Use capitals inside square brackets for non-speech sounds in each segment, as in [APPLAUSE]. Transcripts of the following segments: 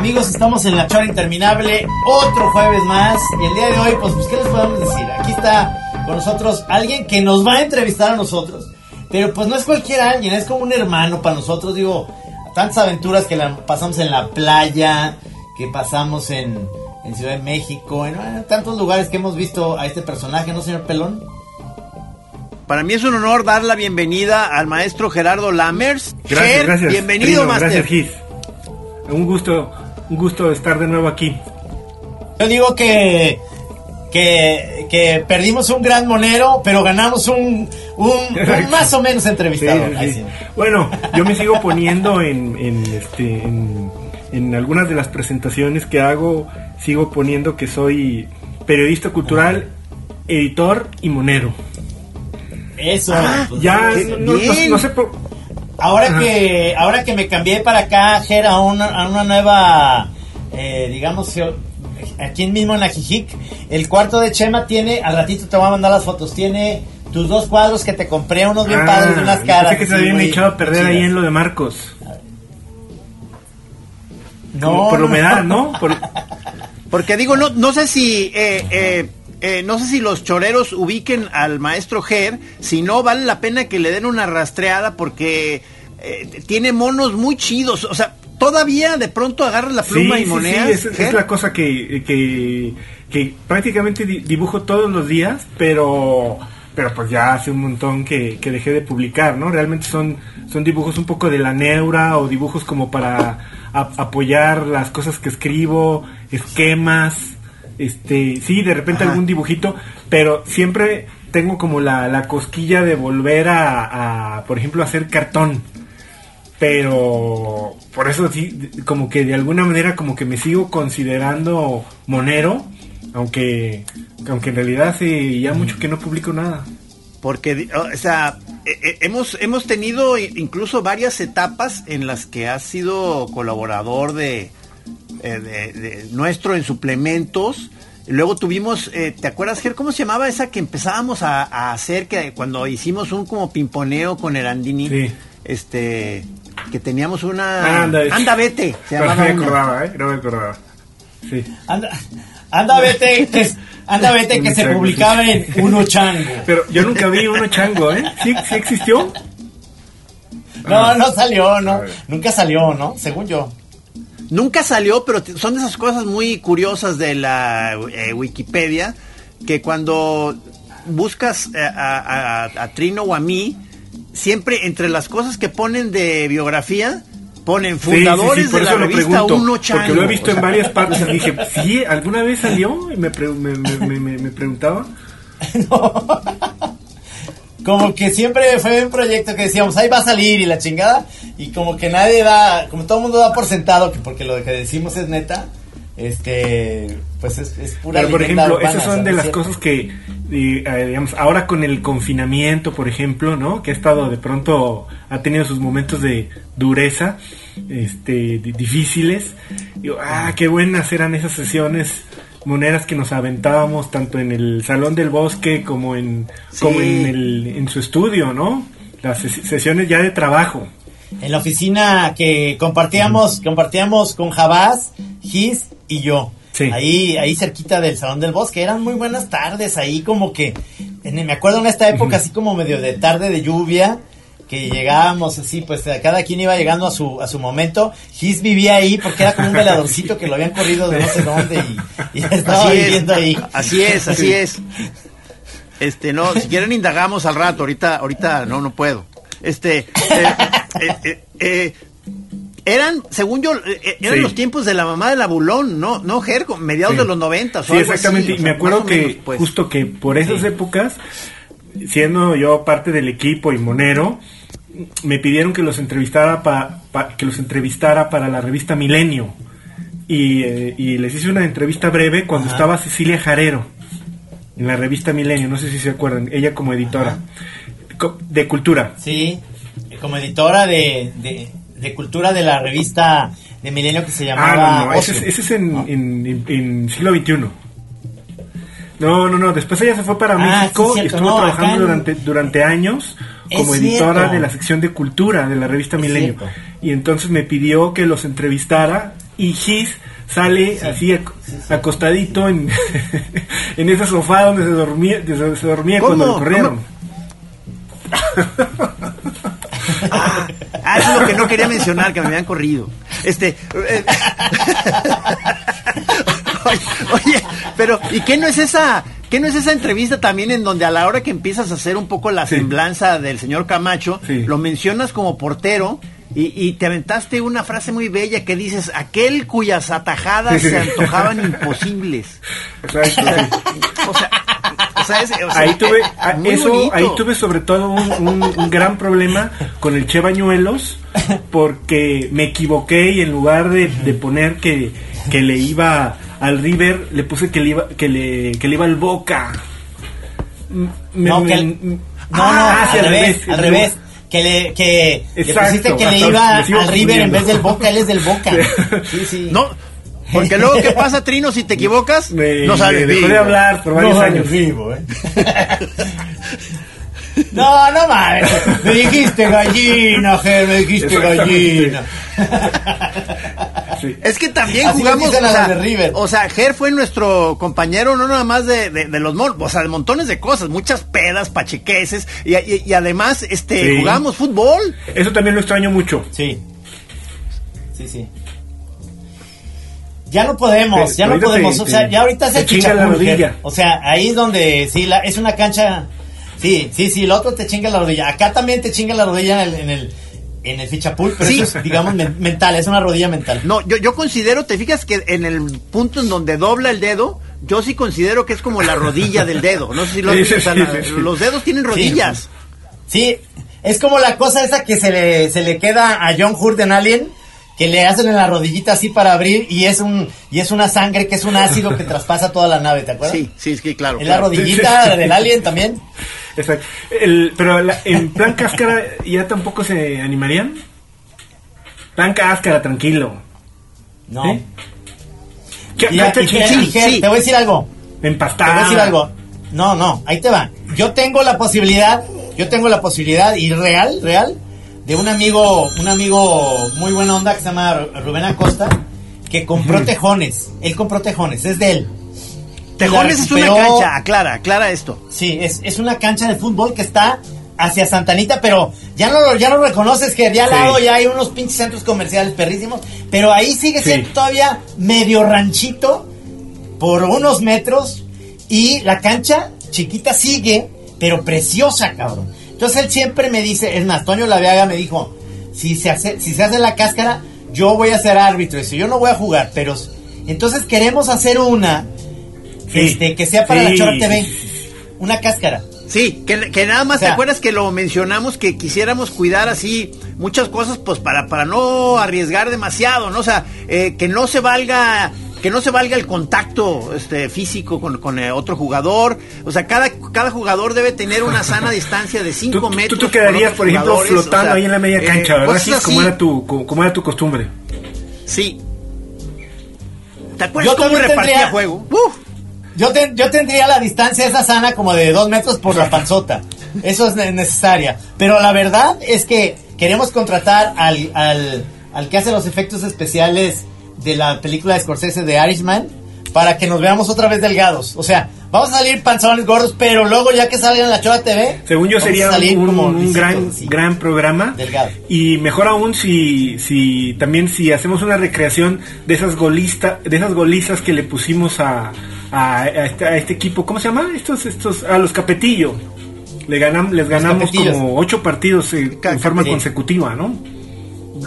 Amigos, estamos en la chora interminable, otro jueves más. Y el día de hoy, pues, pues, ¿qué les podemos decir? Aquí está con nosotros alguien que nos va a entrevistar a nosotros. Pero pues no es cualquier alguien, es como un hermano para nosotros. Digo, tantas aventuras que la pasamos en la playa, que pasamos en, en Ciudad de México, en, en tantos lugares que hemos visto a este personaje, ¿no, señor Pelón? Para mí es un honor dar la bienvenida al maestro Gerardo Lammers. Gracias, Ger, gracias. Bienvenido, Trino, maestro. Gracias, Gis. Un gusto, un gusto estar de nuevo aquí. Yo digo que, que, que perdimos un gran monero, pero ganamos un, un, un más o menos entrevistado. sí. Ay, sí. Bueno, yo me sigo poniendo en, en, este, en, en algunas de las presentaciones que hago, sigo poniendo que soy periodista cultural, editor y monero. Eso. pues, Ya, qué no, no- no sé por... Ahora que, ahora que me cambié para acá, Ger, a una, a una nueva, eh, digamos, aquí mismo en Ajijic, el cuarto de Chema tiene, al ratito te voy a mandar las fotos, tiene tus dos cuadros que te compré, unos bien Ah, padres de unas caras. que se habían echado a perder ahí en lo de Marcos. No, Como por la no, humedad, ¿no? [LAUGHS] Por- Porque digo, no, no sé si eh, eh, eh, no sé si los choreros ubiquen al maestro Ger, si no vale la pena que le den una rastreada porque eh, tiene monos muy chidos, o sea, todavía de pronto agarra la pluma sí, y sí, moneas. sí, es, la cosa que, que, que prácticamente di- dibujo todos los días, pero pero pues ya hace un montón que, que dejé de publicar, ¿no? Realmente son, son dibujos un poco de la neura o dibujos como para a- apoyar las cosas que escribo, esquemas, este, sí, de repente Ajá. algún dibujito, pero siempre tengo como la, la cosquilla de volver a, a, por ejemplo, hacer cartón pero por eso sí como que de alguna manera como que me sigo considerando monero aunque aunque en realidad hace ya mucho que no publico nada Porque, o sea, eh, eh, hemos, hemos tenido incluso varias etapas en las que has sido colaborador de, eh, de- de nuestro en suplementos. Luego tuvimos, eh, ¿te acuerdas, Ger? ¿Cómo se llamaba esa que empezábamos a, a hacer que cuando hicimos un como pimponeo con Erandini? Sí. Este, que teníamos una... Anda, vete, se no me acordaba eh no me acordaba sí Anda, anda, vete, que, anda, vete, que se chango, publicaba sí. en Uno Chango. pero yo nunca vi uno chango eh sí sí existió No, no salió, no, nunca salió, ¿no? Según yo. Nunca salió, pero son de esas cosas muy curiosas de la eh, Wikipedia, que cuando buscas eh, a, a- a Trino o a mí, siempre entre las cosas que ponen de biografía, ponen Sí, sí, sí, fundadores por de la revista pregunto, Uno Chango. porque lo he visto O en varias [LAUGHS] partes y dije sí alguna vez salió y me pre- me, me, me, preguntaba [LAUGHS] Como que siempre fue un proyecto que decíamos, ahí va a salir y la chingada. Y como que nadie da, como todo el mundo da por sentado, que porque lo que decimos es neta, este, pues es, es pura Pero, por ejemplo, urbana, esas son de las cosas que, eh, digamos, ahora con el confinamiento, por ejemplo, ¿no? Que ha estado de pronto, ha tenido sus momentos de dureza, este, di- difíciles. Digo, ah, qué buenas eran esas sesiones moneras que nos aventábamos tanto en el salón del bosque como en, como en, el, en su estudio, ¿no? Las ses- sesiones ya de trabajo. En la oficina que compartíamos, compartíamos con Jabás, Gis y yo. Sí. Ahí, ahí cerquita del Salón del Bosque. Eran muy buenas tardes ahí como que, en- me acuerdo en esta época así como medio de tarde de lluvia, que llegábamos así, pues cada quien iba llegando a su, a su momento. Gis vivía ahí porque era como un [LAUGHS] veladorcito que lo habían corrido de no sé dónde y, y estaba así es, viviendo ahí. así es, así es. Este, no, si quieren indagamos al rato, ahorita, ahorita no, no puedo. Este, eh, eh, eh, eh, eran, según yo, eran Sí. los tiempos de la mamá del abulón, ¿no? No, Jergo, mediados Sí. de los noventas. o Sí, algo exactamente. así, me acuerdo que menos, pues. justo que por esas Sí. épocas, siendo yo parte del equipo y monero, me pidieron que los entrevistara pa- pa- que los entrevistara para la revista Milenio. Y, eh, y les hice una entrevista breve cuando Ajá. estaba Cecilia Jarero en la revista Milenio, no sé si se acuerdan, ella como editora co- de cultura. Sí, como editora de, de, de cultura de la revista de Milenio que se llamaba Ah, no, no, ese, es- ese es en, ¿no? en- en- en siglo XXI. No, no, no, después ella se fue para Ah, México sí, y estuvo no, trabajando en- durante, durante años como Es editora cierto. de la sección de cultura de la revista Es Milenio. cierto. Y entonces me pidió que los entrevistara y Gis sale así ac- acostadito en, [LAUGHS] en ese sofá donde se dormía, se, se dormía cuando lo corrieron. Ah, ah, eso es lo que no quería mencionar, que me habían corrido. Este. eh, [LAUGHS] oye, oye, pero ¿y qué no es esa? ¿Qué no es esa entrevista también en donde a la hora que empiezas a hacer un poco la Sí. semblanza del señor Camacho, Sí. lo mencionas como portero y, y te aventaste una frase muy bella que dices, aquel cuyas atajadas se antojaban imposibles. [LAUGHS] Exacto, sí. O sea, o sea, es- o sea, ahí tuve a- muy eso ahí tuve sobre todo un, un- un gran problema con el Che Bañuelos porque me equivoqué y en lugar de, de poner que, que le iba al River le puse que le iba que le, que le iba al Boca me- No, me- que el- No, no, Ah, sí, al revés, al revés. Que le, que le Exacto, pusiste que le iba al River en vez del Boca, él es del Boca. [LAUGHS] Sí, sí. No, porque luego, ¿qué pasa, Trino? Si te equivocas, me- no sabes. me dejó de hablar por varios No, años vivo, ¿eh? [LAUGHS] No, no mames. Me dijiste gallina, Ger, me dijiste gallina. [LAUGHS] Sí. Es que también Así jugamos, o a sea, de River. o sea, Ger fue nuestro compañero no nada más de, de, de los mon, o sea, de montones de cosas, muchas pedas, pachequeses, y, y- y además, este, Sí. jugamos fútbol. eso también lo extraño mucho Sí. Sí, sí. Ya no podemos, ya no podemos, te- o sea, te- ya ahorita el chinga la rodilla. O sea, ahí es donde, sí, la, es una cancha, sí, sí, sí, el otro te chinga la rodilla. Acá también te chinga la rodilla en el, en el, en el fichapul, pero Sí. eso es, digamos, men- mental, es una rodilla mental. No, yo, yo considero, te fijas que en el punto en donde dobla el dedo, yo sí considero que es como la rodilla del dedo. No sé si lo Sí, sí, o sea, sí, la- sí, sí. los dedos tienen rodillas. Sí, es como la cosa esa que se le, se le queda a John Hurt en Alien, que le hacen en la rodillita así para abrir y es un y es una sangre que es un ácido que [LAUGHS] traspasa toda la nave, ¿te acuerdas? Sí, sí, es que claro. En la claro. rodillita Sí, sí. del Alien también. Exacto. El- pero la- en plan cáscara ya tampoco se animarían plan cáscara tranquilo No. ¿Sí? ¿Qué, sí, sí. te voy a decir algo. Te empastada voy a decir algo. No, no, ahí te va. Yo tengo la posibilidad, yo tengo la posibilidad, y real, real, de un amigo, un amigo muy buena onda que se llama Rubén Acosta, que compró tejones. Él compró tejones, es de él. Tejones es una cancha, aclara, aclara esto. Sí, es, es una cancha de fútbol que está hacia Santanita, pero ya no lo, ya lo reconoces que de al Sí. lado ya hay unos pinches centros comerciales perrísimos, pero ahí sigue siendo Sí. todavía medio ranchito por unos metros y la cancha chiquita sigue, pero preciosa, cabrón. Entonces él siempre me dice, es más, Toño Laveaga me dijo, si se hace, si se hace la cáscara, yo voy a ser árbitro, eso, yo no voy a jugar, pero entonces queremos hacer una Sí. este, que sea para Sí, la Chora sí, TV, una cáscara. Sí, que, que nada más O sea- te acuerdas que lo mencionamos que quisiéramos cuidar así muchas cosas pues para para no arriesgar demasiado, ¿no? O sea, eh, que no se valga que no se valga el contacto este físico con, con eh, otro jugador, o sea, cada cada jugador debe tener una sana [LAUGHS] distancia de 5 Tú, tú- metros. tú te con quedarías, por ejemplo, flotando o sea, ahí en la media eh, cancha, ¿verdad? Así como era tu, co- como era tu costumbre. Sí. ¿Te acuerdas Yo cómo repartía tendría- juego? Uf. Yo, ten- yo tendría la distancia esa sana como de dos metros por la panzota. Eso es ne- necesaria. Pero la verdad es que queremos contratar al, al, al que hace los efectos especiales de la película de Scorsese de Irishman para que nos veamos otra vez delgados. O sea, vamos a salir panzones gordos, pero luego ya que salgan la Chola TV, Según yo sería un, como un gran gran programa Delgado. y mejor aún si si también si hacemos una recreación de esas golistas de esas golizas que le pusimos a, a, a este, a este equipo ¿cómo se llama? estos estos a los Capetillo le ganam, les ganamos como ocho partidos eh, en forma consecutiva ¿no?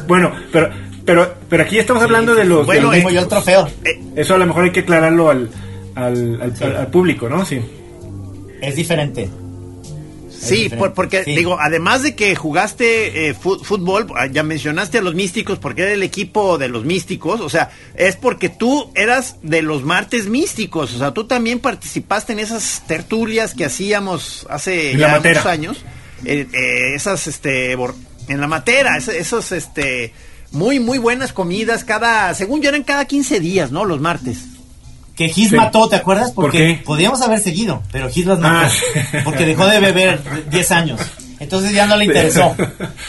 bueno pero pero pero aquí estamos hablando de los Bueno, de Tengo los- yo el trofeo. Eh, eso a lo mejor hay que aclararlo al al, al- público ¿no? sí Es diferente. Sí, por- porque Sí. digo, además de que jugaste eh, fútbol, ah, ya mencionaste a los místicos porque era el equipo de los místicos, o sea, es porque tú eras de los martes místicos, o sea, tú también participaste en esas tertulias que hacíamos hace ya muchos años, eh, eh, esas, este, en la matera, es- esos, este, muy, muy buenas comidas cada, según yo eran cada 15 días, ¿no? Los martes. Que Gis Sí. mató, ¿te acuerdas? ¿Por Porque qué? podíamos haber seguido, pero Gis las mató. Ah. [LAUGHS] Porque dejó de beber 10 años. Entonces ya no le interesó.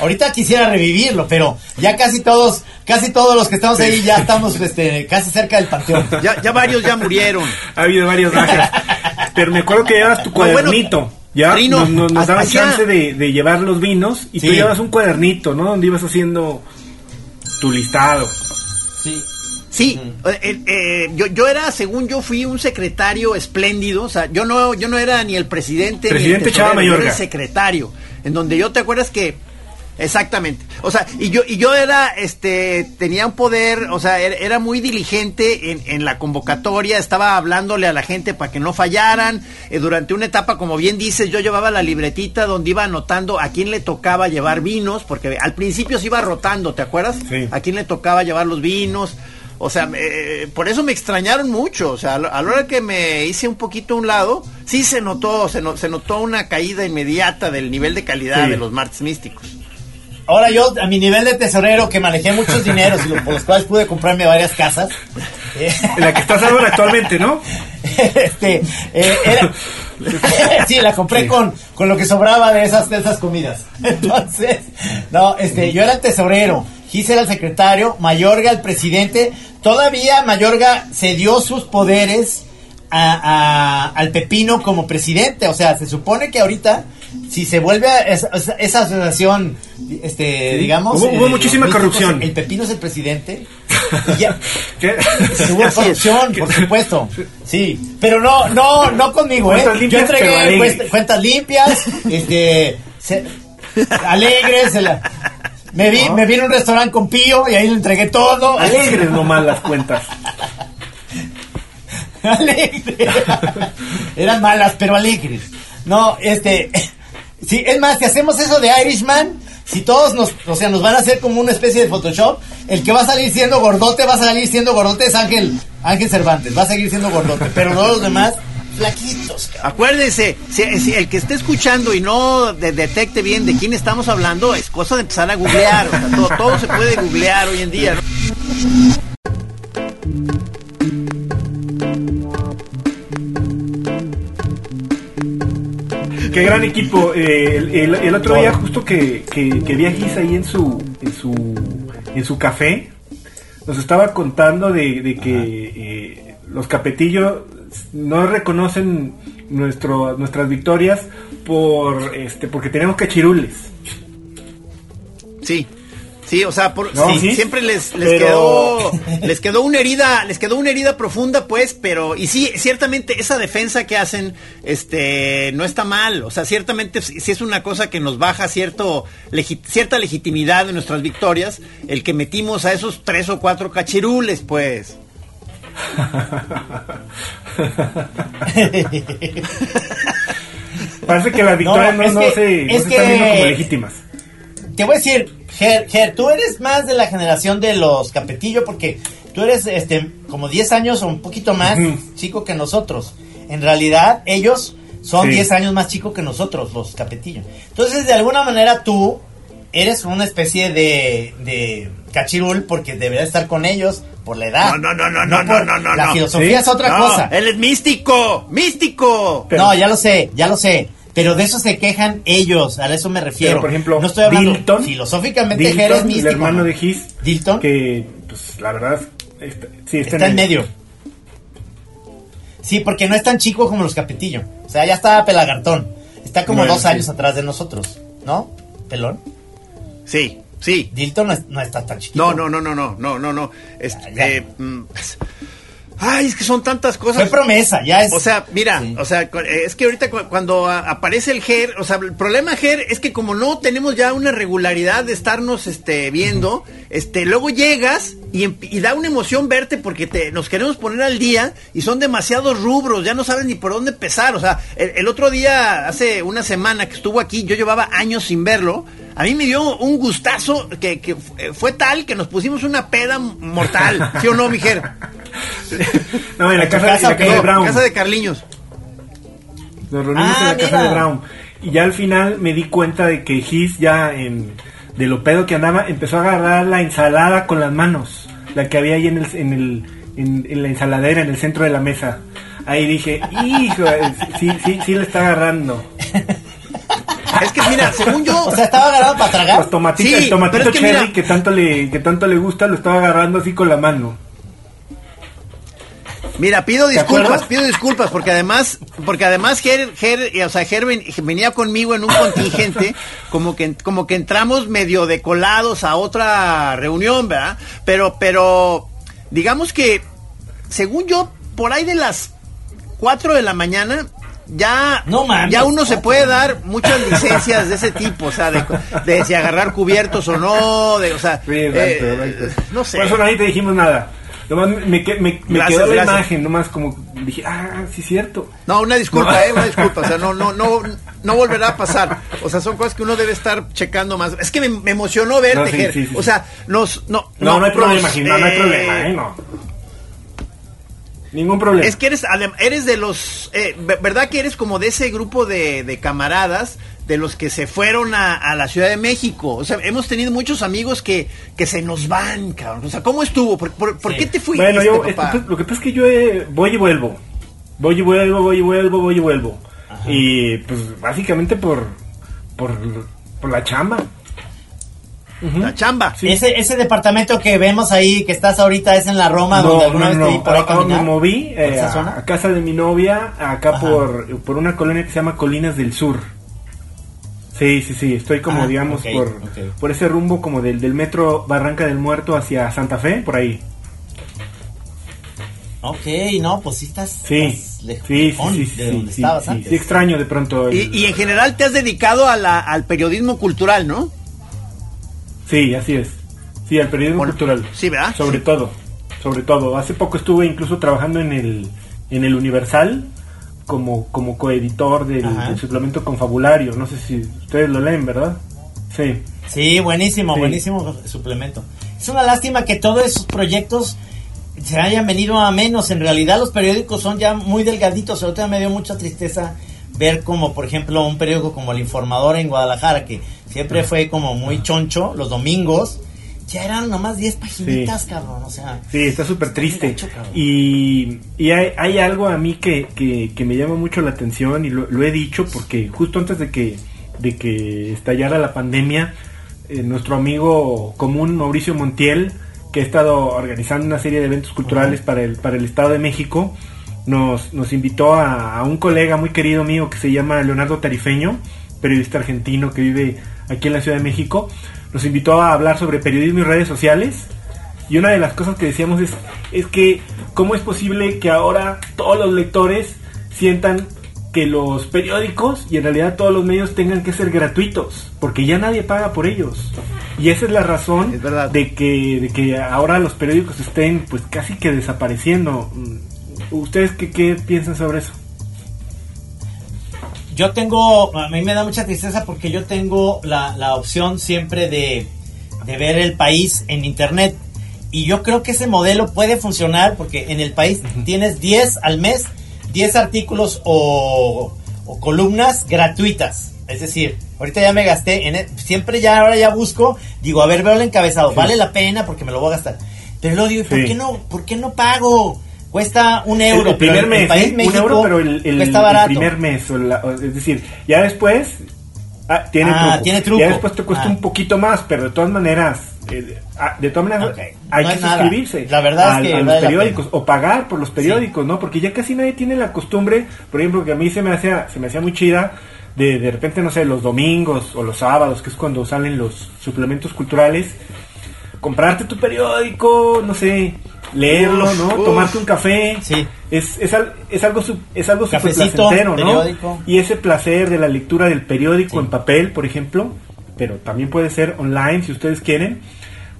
Ahorita quisiera revivirlo, pero ya casi todos, casi todos los que estamos ahí ya estamos este, casi cerca del panteón. Ya, ya varios ya murieron. Ha habido varios bajas. Pero me acuerdo que llevabas tu No, bueno, cuadernito. ya Trino, nos, nos- nos hacía- chance de, de llevar los vinos y tú Sí. llevas un cuadernito, ¿no? Donde ibas haciendo tu listado. Sí. Sí, eh, eh, eh, yo, yo era, según yo, fui un secretario espléndido, o sea, yo no, yo no era ni el presidente, Presidente ni el Chava tesorero, yo era el secretario, en donde yo te acuerdas que, exactamente, o sea, y yo, y yo era, este, tenía un poder, o sea, era, era muy diligente en, en la convocatoria, estaba hablándole a la gente para que no fallaran, eh, durante una etapa, como bien dices, yo llevaba la libretita donde iba anotando a quién le tocaba llevar vinos, porque al principio se iba rotando, ¿te acuerdas? Sí. A quién le tocaba llevar los vinos. O sea, eh, por eso me extrañaron mucho. O sea, a la hora que me hice un poquito a un lado, sí se notó, se, no- se notó una caída inmediata del nivel de calidad Sí. de los martes místicos. Ahora yo, a mi nivel de tesorero, que manejé muchos dineros y por los cuales pude comprarme varias casas, eh, la que estás ahora actualmente, ¿no? [LAUGHS] este, eh, era- [LAUGHS] sí, la compré Sí. con, con lo que sobraba de esas, de esas comidas. [LAUGHS] Entonces, no, este, yo era el tesorero, Gis era el secretario, Mayorga el presidente. Todavía Mayorga cedió sus poderes a- a- al Pepino como presidente. O sea, se supone que ahorita, si se vuelve a esa, asociación, este, Sí. digamos. Hubo- hubo eh, muchísima corrupción. El Pepino es el presidente. [LAUGHS] y ya- ¿Qué? Hubo [LAUGHS] corrupción, por supuesto. Sí, pero no, no, no conmigo, ¿eh? Cuentas limpias, Yo entregué cuest- cuentas limpias, este, se- alegres. se la- me vi, ¿No? me vi en un restaurante con Pío y ahí le entregué todo. Alegres [LAUGHS] nomás las cuentas. alegres. Eran malas, pero alegres. No, este, sí, es más, si hacemos eso de Irishman, si todos nos, o sea, nos van a hacer como una especie de Photoshop, el que va a salir siendo gordote, va a salir siendo gordote es Ángel, Ángel Cervantes, va a seguir siendo gordote, pero todos los demás, flaquitos, cabrón. Acuérdense, si, si el que esté escuchando y no de- detecte bien de quién estamos hablando, es cosa de empezar a googlear. O sea, todo, todo se puede googlear hoy en día. ¿no? Qué gran equipo. Eh, el, el- el otro día justo que, que, que vi a Gis ahí en su, en su en su café, nos estaba contando de, de que eh, los capetillos no reconocen nuestro, nuestras victorias por este porque tenemos cachirules. Sí. Sí, o sea, por- No, sí, sí. siempre les, les Pero- quedó les quedó una herida, les quedó una herida profunda, pues, pero y sí, ciertamente esa defensa que hacen este no está mal, o sea, ciertamente sí es una cosa que nos baja cierto legi- cierta legitimidad de nuestras victorias, el que metimos a esos tres o cuatro cachirules, pues. Parece que las [LAUGHS] victorias no, es no que- se, no es se están viendo como legítimas. Te voy a decir, Ger, Ger, tú eres más de la generación de los Capetillo porque tú eres este como 10 años o un poquito más chico que nosotros. En realidad, ellos son Sí. 10 años más chicos que nosotros, los Capetillo. Entonces, de alguna manera tú eres una especie de, de cachirul porque deberías estar con ellos por la edad. No, no, no, no, no, por- no, no, La no. filosofía ¿Sí? es otra No, cosa. Él es místico, místico. Pero- no, ya lo sé, ya lo sé. Pero de eso se quejan ellos, a eso me refiero. Pero, por ejemplo, no estoy hablando Dilton, filosóficamente Dilton, Ger es místico. el hermano ¿no? de Gis, Dilton que pues la verdad está, sí, está, está en medio. Sí, porque no es tan chico como los Capetillo. O sea, ya está pelagartón. Está como Bueno, dos sí. años atrás de nosotros, ¿no? Pelón. Sí, sí. Dilton no, es- no está tan chiquito. No, no, no, no, no, no, no, no. Este, Ya, ya. eh, mm, ay, es que son tantas Fue cosas. promesa, ya es. O sea, mira, Sí. o sea, eh, es que ahorita cu- cuando aparece el GER, o sea, el problema GER es que como no tenemos ya una regularidad de estarnos este viendo, este luego llegas y, em- y da una emoción verte porque te nos queremos poner al día y son demasiados rubros, ya no sabes ni por dónde empezar, o sea, el, el otro día hace una semana que estuvo aquí, yo llevaba años sin verlo, a mí me dio un gustazo que, que eh, fue tal que nos pusimos una peda mortal, [LAUGHS] ¿sí o no, mi GER? No, en la ¿En tu casa, casa en la casa de Brown. casa de Carliños. Nos reunimos Ah, en la casa de Brown. Y ya al final me di cuenta de que Gis ya en, de lo pedo que andaba empezó a agarrar la ensalada con las manos. La que había ahí en, el, en, el, en, en la ensaladera, en el centro de la mesa. Ahí dije, hijo, sí, sí, sí le está agarrando. [LAUGHS] Es que mira, según yo. O sea, estaba agarrado para tragar. Los tomatitos, Sí, el tomatito pero es que cherry mira- que tanto le que tanto le gusta lo estaba agarrando así con la mano. Mira, pido ¿Te disculpas, pido disculpas porque además, porque además Ger, Ger, o sea, Ger ven- venía conmigo en un contingente, [LAUGHS] como que, como que entramos medio decolados a otra reunión, ¿verdad? Pero, pero, digamos que, según yo, por ahí de las 4 de la mañana, ya, No mames, ya uno se puede dar muchas licencias de ese tipo, o sea, de, de si agarrar cubiertos o no, de, o sea, Sí, eh, exacto, exacto. no sé. Por eso nadie te dijimos nada. Nomás me, me, me Gracias, quedó la gracias. imagen, nomás como dije, ah, sí, cierto. No, una disculpa, eh, una disculpa, o sea, no, no, no, no volverá a pasar. O sea, son cosas que uno debe estar checando más. Es que me, me emocionó verte, No, sí, Ger. sí, sí, O sea, nos, no, No, no, hay problema, nos, Jim, no, no hay eh, problema, eh, no. Ningún problema. Es que eres, eres de los, eh, ve- ¿verdad que eres como de ese grupo de, de camaradas de los que se fueron a, a la Ciudad de México? O sea, hemos tenido muchos amigos que, que se nos van, cabrón. O sea, ¿cómo estuvo? ¿Por, por, por Sí. qué te fuiste, Bueno, yo, papá? esto- lo que pasa es que yo eh, voy y vuelvo. Voy y vuelvo, voy y vuelvo, voy y vuelvo. Y pues básicamente por, por, por la chamba. La chamba. Sí. Ese, ese departamento que vemos ahí, que estás ahorita, es en la Roma, donde alguna vez te vi por ahí Ah, caminar. me moví ¿Por eh, esa a, zona? a casa de mi novia, acá Ajá. por, por una colonia que se llama Colinas del Sur. Sí, sí, sí, estoy como, Ah, digamos, por, por ese rumbo como del, del metro Barranca del Muerto hacia Santa Fe, por ahí. Ok, no, pues sí estás, Sí, estás lejos sí, sí, sí, de donde sí, estabas sí, antes. sí, extraño de pronto. el- Y, y en general te has dedicado a la- al periodismo cultural, ¿no? Sí, así es. Sí, al periodismo Bueno, cultural. sí, ¿verdad? Sobre todo, sobre todo. Hace poco estuve incluso trabajando en el, en el Universal como, como coeditor del, suplemento confabulario. No sé si ustedes lo leen, ¿verdad? Sí. Sí, buenísimo, Sí. buenísimo suplemento. Es una lástima que todos esos proyectos se hayan venido a menos. En realidad los periódicos son ya muy delgaditos. Ahorita me dio mucha tristeza ver como, por ejemplo, un periódico como El Informador en Guadalajara, que siempre fue como muy choncho, los domingos, ya eran nomás 10 paginitas, Sí. cabrón. O sea, Sí, está súper triste. Y, y hay, hay algo a mí que, que, que me llama mucho la atención y lo, lo he dicho porque justo antes de que, de que estallara la pandemia, eh, nuestro amigo común Mauricio Montiel, que ha estado organizando una serie de eventos culturales para, el, para el Estado de México, nos, nos invitó a, a un colega muy querido mío que se llama Leonardo Tarifeño, periodista argentino que vive aquí en la Ciudad de México. Nos invitó a hablar sobre periodismo y redes sociales. Y una de las cosas que decíamos es, es que cómo es posible que ahora todos los lectores sientan que los periódicos y en realidad todos los medios tengan que ser gratuitos, porque ya nadie paga por ellos. Y esa es la razón Es de que, de que ahora los periódicos estén pues casi que desapareciendo. Mm, ¿Ustedes qué, qué piensan sobre eso? Yo tengo, a mí me da mucha tristeza porque yo tengo la, la opción siempre de, de ver el país en internet. Y yo creo que ese modelo puede funcionar porque en el país tienes 10 al mes, 10 artículos o, o columnas gratuitas. Es decir, ahorita ya me gasté, en e- siempre ya, ahora ya busco, digo, a ver, veo el encabezado, vale la pena porque me lo voy a gastar. Pero luego digo, ¿por Sí. qué no, por qué no pago? Cuesta un euro, el primer mes, el país ¿eh? un euro, pero el, el- cuesta el barato. primer mes, o la- o- es decir, ya después ah, tiene, Ah, truco. tiene truco. Ya después te cuesta Ah. un poquito más, pero de todas maneras, eh, ah, de todas maneras Ok. hay No que nada. suscribirse La verdad es al- que a los periódicos o pagar por los periódicos, ¿no? Porque ya casi nadie tiene la costumbre, por ejemplo, que a mí se me hacía se me hacía muy chida de de repente no sé, los domingos o los sábados, que es cuando salen los suplementos culturales, comprarte tu periódico, no sé, leerlo, Uf, ¿no? uf. Tomarte un café. Sí. Es, es, es algo es algo súper placentero, ¿no? periódico. Y ese placer de la lectura del periódico Sí. en papel, por ejemplo, pero también puede ser online si ustedes quieren,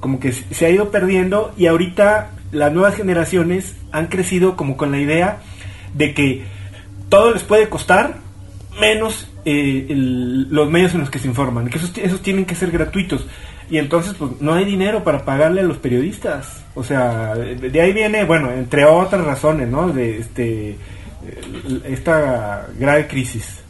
como que se ha ido perdiendo y ahorita las nuevas generaciones han crecido como con la idea de que todo les puede costar menos eh, el- los medios en los que se informan, que esos, esos tienen que ser gratuitos. Y entonces, pues, no hay dinero para pagarle a los periodistas. O sea, de, de ahí viene, bueno, entre otras razones, ¿no? De este, esta grave crisis.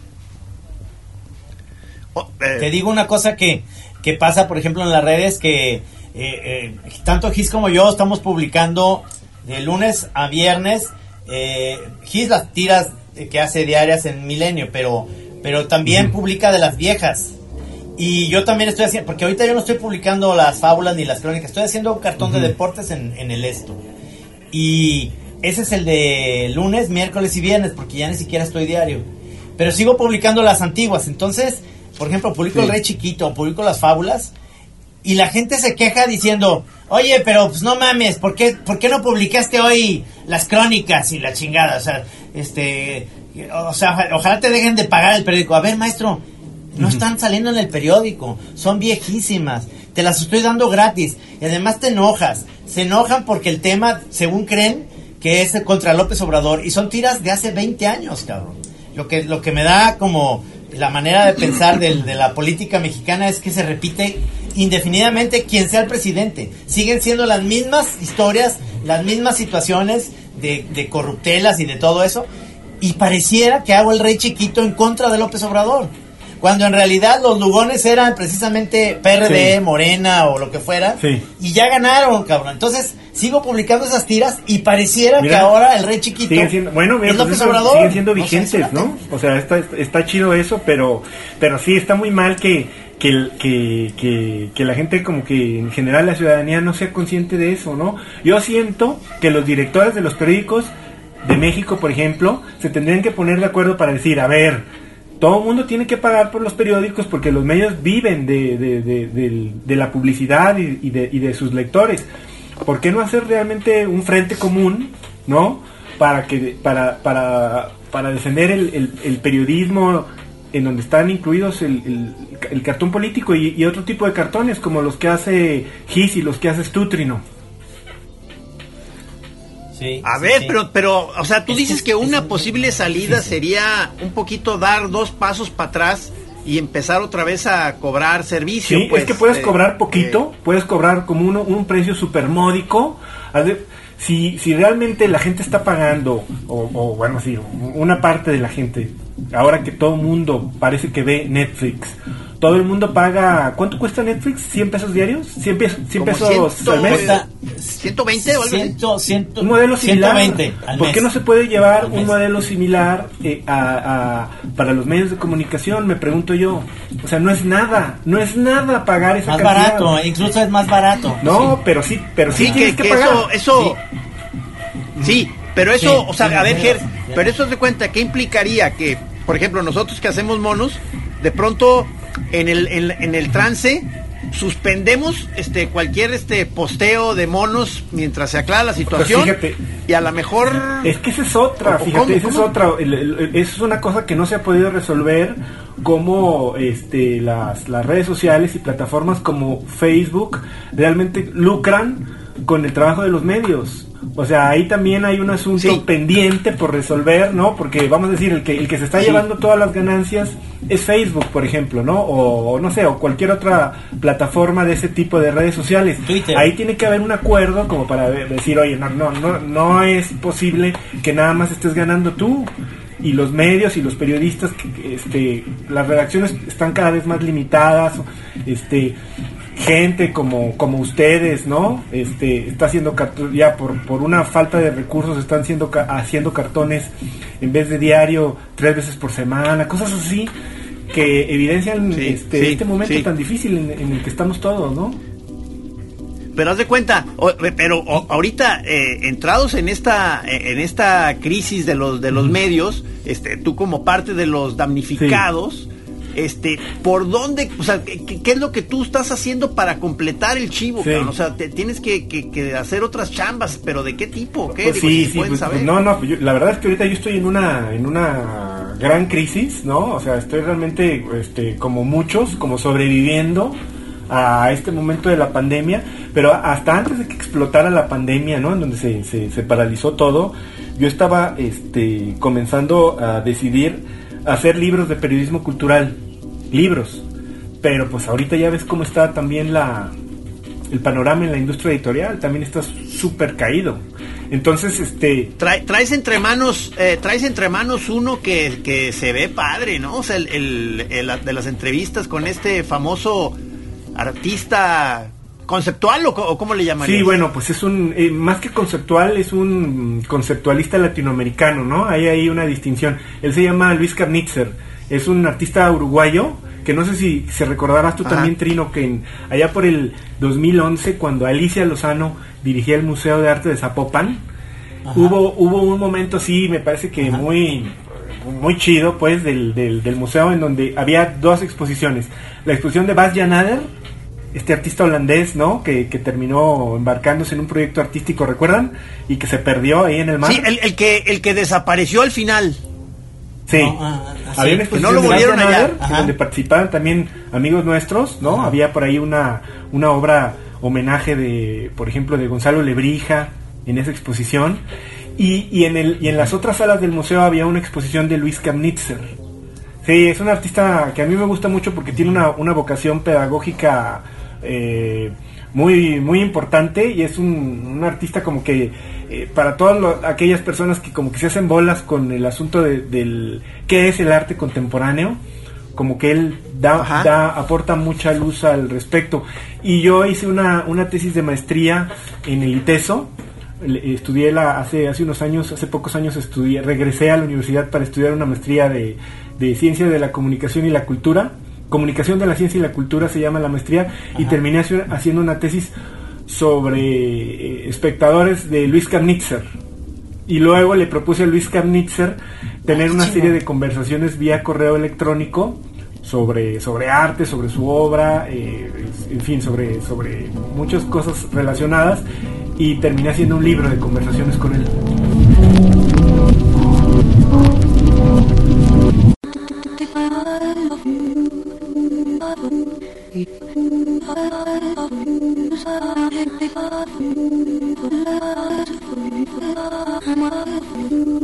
Oh, eh, Te digo una cosa que, que pasa, por ejemplo, en las redes, que eh, eh, tanto Gis como yo estamos publicando de lunes a viernes. Eh, Gis las tiras que hace diarias en Milenio, pero pero también publica de las viejas. Y yo también estoy haciendo, porque ahorita yo no estoy publicando las fábulas ni las crónicas, estoy haciendo un cartón de deportes en, en el esto. Y ese es el de lunes, miércoles y viernes, porque ya ni siquiera estoy diario. Pero sigo publicando las antiguas. Entonces, por ejemplo, publico El Rey Chiquito, publico las fábulas. Y la gente se queja diciendo, oye, pero pues no mames, ¿por qué, ¿por qué no publicaste hoy las crónicas y la chingada? O sea, este, o sea, ojalá te dejen de pagar el periódico. A ver, maestro, no están saliendo en el periódico, son viejísimas, te las estoy dando gratis. Y además te enojas. Se enojan porque el tema, según creen, que es contra López Obrador y son tiras de hace 20 años, cabrón. Lo que, lo que me da como la manera de pensar de, la política mexicana es que se repite indefinidamente quien sea el presidente. Siguen siendo las mismas historias, las mismas situaciones de, de corruptelas y de todo eso. Y pareciera que hago el rey chiquito en contra de López Obrador cuando en realidad los Lugones eran precisamente PRD, Morena o lo que fuera, y ya ganaron, cabrón. Entonces, sigo publicando esas tiras y pareciera que ahora el rey chiquito siendo, bueno, mira, pues siguen siendo vigentes, ¿no? O sea, está, está chido eso, pero, pero sí, está muy mal que, que, que, que, la gente como que en general la ciudadanía no sea consciente de eso, ¿no? Yo siento que los directores de los periódicos de México, por ejemplo, se tendrían que poner de acuerdo para decir, a ver, todo el mundo tiene que pagar por los periódicos porque los medios viven de, la publicidad y, de, sus lectores. ¿Por qué no hacer realmente un frente común, no? Para, que, para, para, para defender el, periodismo en donde están incluidos el, cartón político y, otro tipo de cartones como los que hace Gis y los que hace Stutrino a ver, pero, pero, o sea, tú dices que una posible salida sería un poquito dar dos pasos para atrás y empezar otra vez a cobrar servicio. Sí, pues, es que puedes cobrar poquito, puedes cobrar como uno, un precio súper módico. Si, si realmente la gente está pagando, o, o bueno, sí, una parte de la gente, ahora que todo el mundo parece que ve Netflix, todo el mundo paga. ¿Cuánto cuesta Netflix? ¿100 pesos diarios? ¿100 pesos, 100 pesos al mes? ¿120 o algo un modelo similar. 120 ¿Por qué no se puede llevar un modelo similar eh, a, para los medios de comunicación? Me pregunto yo. O sea, no es nada. No es nada pagar esa Más barato, incluso es más barato. No, pero sí, pero sí, tienes que, pagar. Eso, eso sí. pero eso, o sea, a ver, Ger, pero eso se cuenta, ¿qué implicaría que, por ejemplo, nosotros que hacemos monos, de pronto en el, en, el trance suspendemos este cualquier este posteo de monos mientras se aclara la situación y a lo mejor es que esa es otra fíjate esa es otra es una cosa que no se ha podido resolver como este las, las redes sociales y plataformas como Facebook realmente lucran con el trabajo de los medios. O sea, ahí también hay un asunto pendiente por resolver, ¿no? Porque vamos a decir, el que, el que se está llevando todas las ganancias es Facebook, por ejemplo, ¿no? O, no sé, o cualquier otra plataforma de ese tipo de redes sociales. Ahí tiene que haber un acuerdo como para decir, oye, no, no, no, no es posible que nada más estés ganando tú y los medios y los periodistas este las redacciones están cada vez más limitadas este gente como, como ustedes, ¿no? Este, está haciendo ya por, por una falta de recursos están haciendo, haciendo cartones en vez de diario tres veces por semana, cosas así que evidencian este, este momento tan difícil en, el que estamos todos, ¿no? Pero haz de cuenta, pero ahorita eh, entrados en esta en esta crisis de los de los medios, este, tú como parte de los damnificados, este, ¿por dónde, o sea, qué, es lo que tú estás haciendo para completar el chivo, O sea, te, tienes que, hacer otras chambas, pero ¿de qué tipo? ¿Qué? Pues sí, sí, pues, pues, no, no, la verdad es que ahorita yo estoy en una, en una gran crisis, ¿no? O sea, estoy realmente, este, como muchos, como sobreviviendo a este momento de la pandemia, pero hasta antes de que explotara la pandemia, ¿no? En donde se, se, paralizó todo, yo estaba, este, comenzando a decidir hacer libros de periodismo cultural, libros. Pero pues ahorita ya ves cómo está también la el panorama en la industria editorial, también está súper caído. Entonces, este... traes entre manos, eh, traes entre manos uno que, que, se ve padre, ¿no? O sea, el, el, de las entrevistas con este famoso artista ¿Conceptual o, cómo le llamarías? Sí, bueno, pues es un, eh, más que conceptual, es un conceptualista latinoamericano, ¿no? Hay ahí una distinción. Él se llama Luis Karnitzer Es un artista uruguayo que no sé si se recordarás tú Ajá. también, Trino, que en- allá por el 2011, cuando Alicia Lozano dirigía el Museo de Arte de Zapopan, hubo, hubo un momento, sí, me parece que muy muy chido, pues, del, del, del museo en donde había dos exposiciones. La exposición de Bas Janader, este artista holandés, ¿no? Que, que terminó embarcándose en un proyecto artístico, ¿recuerdan? Y que se perdió ahí en el mar. Sí, el, el que, el que desapareció al final. Sí. No, ah, ah, Había una Que no lo volvieron. Janader, Ajá. donde participaban también amigos nuestros, ¿no? Ajá. Había por ahí una, una obra homenaje de, por ejemplo, de Gonzalo Lebrija en esa exposición. Y, y, en el, y en las otras salas del museo había una exposición de Luis Kamnitzer. Sí, es un artista que a mí me gusta mucho porque tiene una, una vocación pedagógica eh, muy, muy importante y es un, un artista como que eh, para todas lo- aquellas personas que como que se hacen bolas con el asunto de- del qué es el arte contemporáneo, como que él da, aporta mucha luz al respecto. Y yo hice una, una tesis de maestría en el ITESO, estudié la, hace, hace unos años, hace pocos años estudié, regresé a la universidad para estudiar una maestría de, de ciencia de la comunicación y la cultura. Comunicación de la ciencia y la cultura se llama la maestría y terminé haci- haciendo una tesis sobre eh, espectadores de Luis Karnitzer. Y luego le propuse a Luis Karnitzer tener una serie de conversaciones vía correo electrónico sobre, sobre arte, sobre su obra, eh, en fin, sobre, sobre muchas cosas relacionadas y terminé haciendo un libro de conversaciones con él.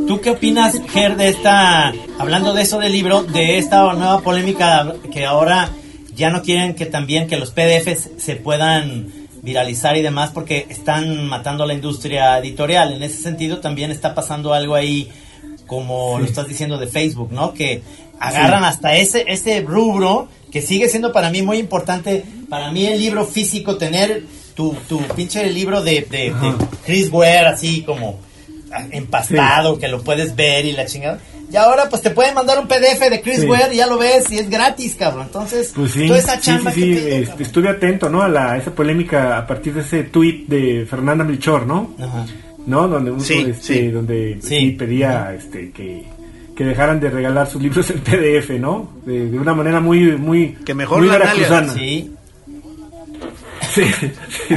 ¿Tú qué opinas, Ger, de esta, hablando de eso del libro, de esta nueva polémica que ahora ya no quieren que también que los PDFs se puedan viralizar y demás porque están matando la industria editorial? En ese sentido también está pasando algo ahí como lo estás diciendo de Facebook, ¿no? Que agarran hasta ese, ese rubro que sigue siendo para mí muy importante, para mí el libro físico, tener tu, tu pinche libro de, de, de Chris Ware así como ah, empastado, que lo puedes ver y la chingada. Y ahora pues te pueden mandar un PDF de Chris Sí. Ware y ya lo ves y es gratis, cabrón. Entonces, Pues sí, toda esa sí, chamba sí, que sí, te digo, este, cabrón. estuve atento, ¿no? A la, esa polémica a partir de ese tweet de Fernanda Melchor, ¿no? Ajá. ¿no? Donde uno, Sí, este, sí. donde pedía este que, que dejaran de regalar sus libros en PDF, ¿no? De, de una manera muy muy Que mejor muy la veracruzana. Sí, [LAUGHS] Sí,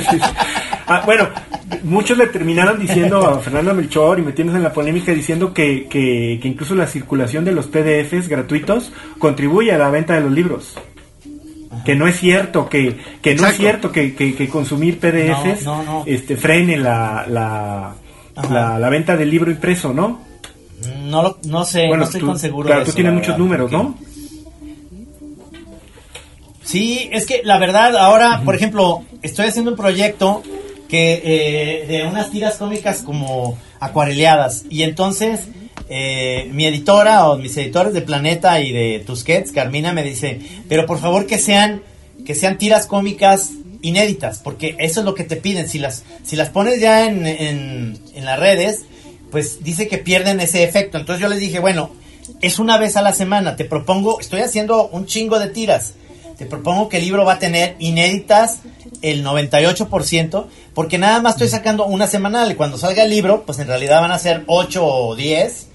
sí. Ah, bueno, muchos le terminaron diciendo a Fernanda Melchor y metiéndose en la polémica diciendo que, que, que incluso la circulación de los PDFs gratuitos contribuye a la venta de los libros. Que no es cierto, que, que no es cierto que, que, que consumir PDFs No, no, no. Este, frene la, la, la venta del libro impreso, ¿no? No, lo- no sé, no estoy tú, con seguro claro, de tú tienes muchos verdad, números, porque- ¿no? Sí, es que la verdad, ahora, por ejemplo, estoy haciendo un proyecto que eh, de unas tiras cómicas como acuareleadas. Y entonces, eh, mi editora o mis editores de Planeta y de Tusquets, Carmina, me dice, pero por favor que sean, que sean tiras cómicas inéditas, porque eso es lo que te piden. Si las, si las pones ya en, en, en las redes, pues dice que pierden ese efecto. Entonces yo les dije, bueno, es una vez a la semana. Te propongo, estoy haciendo un chingo de tiras. Te propongo que el libro va a tener inéditas el 98%, porque nada más estoy sacando una semanal. Y cuando salga el libro, pues en realidad van a ser 8 o 10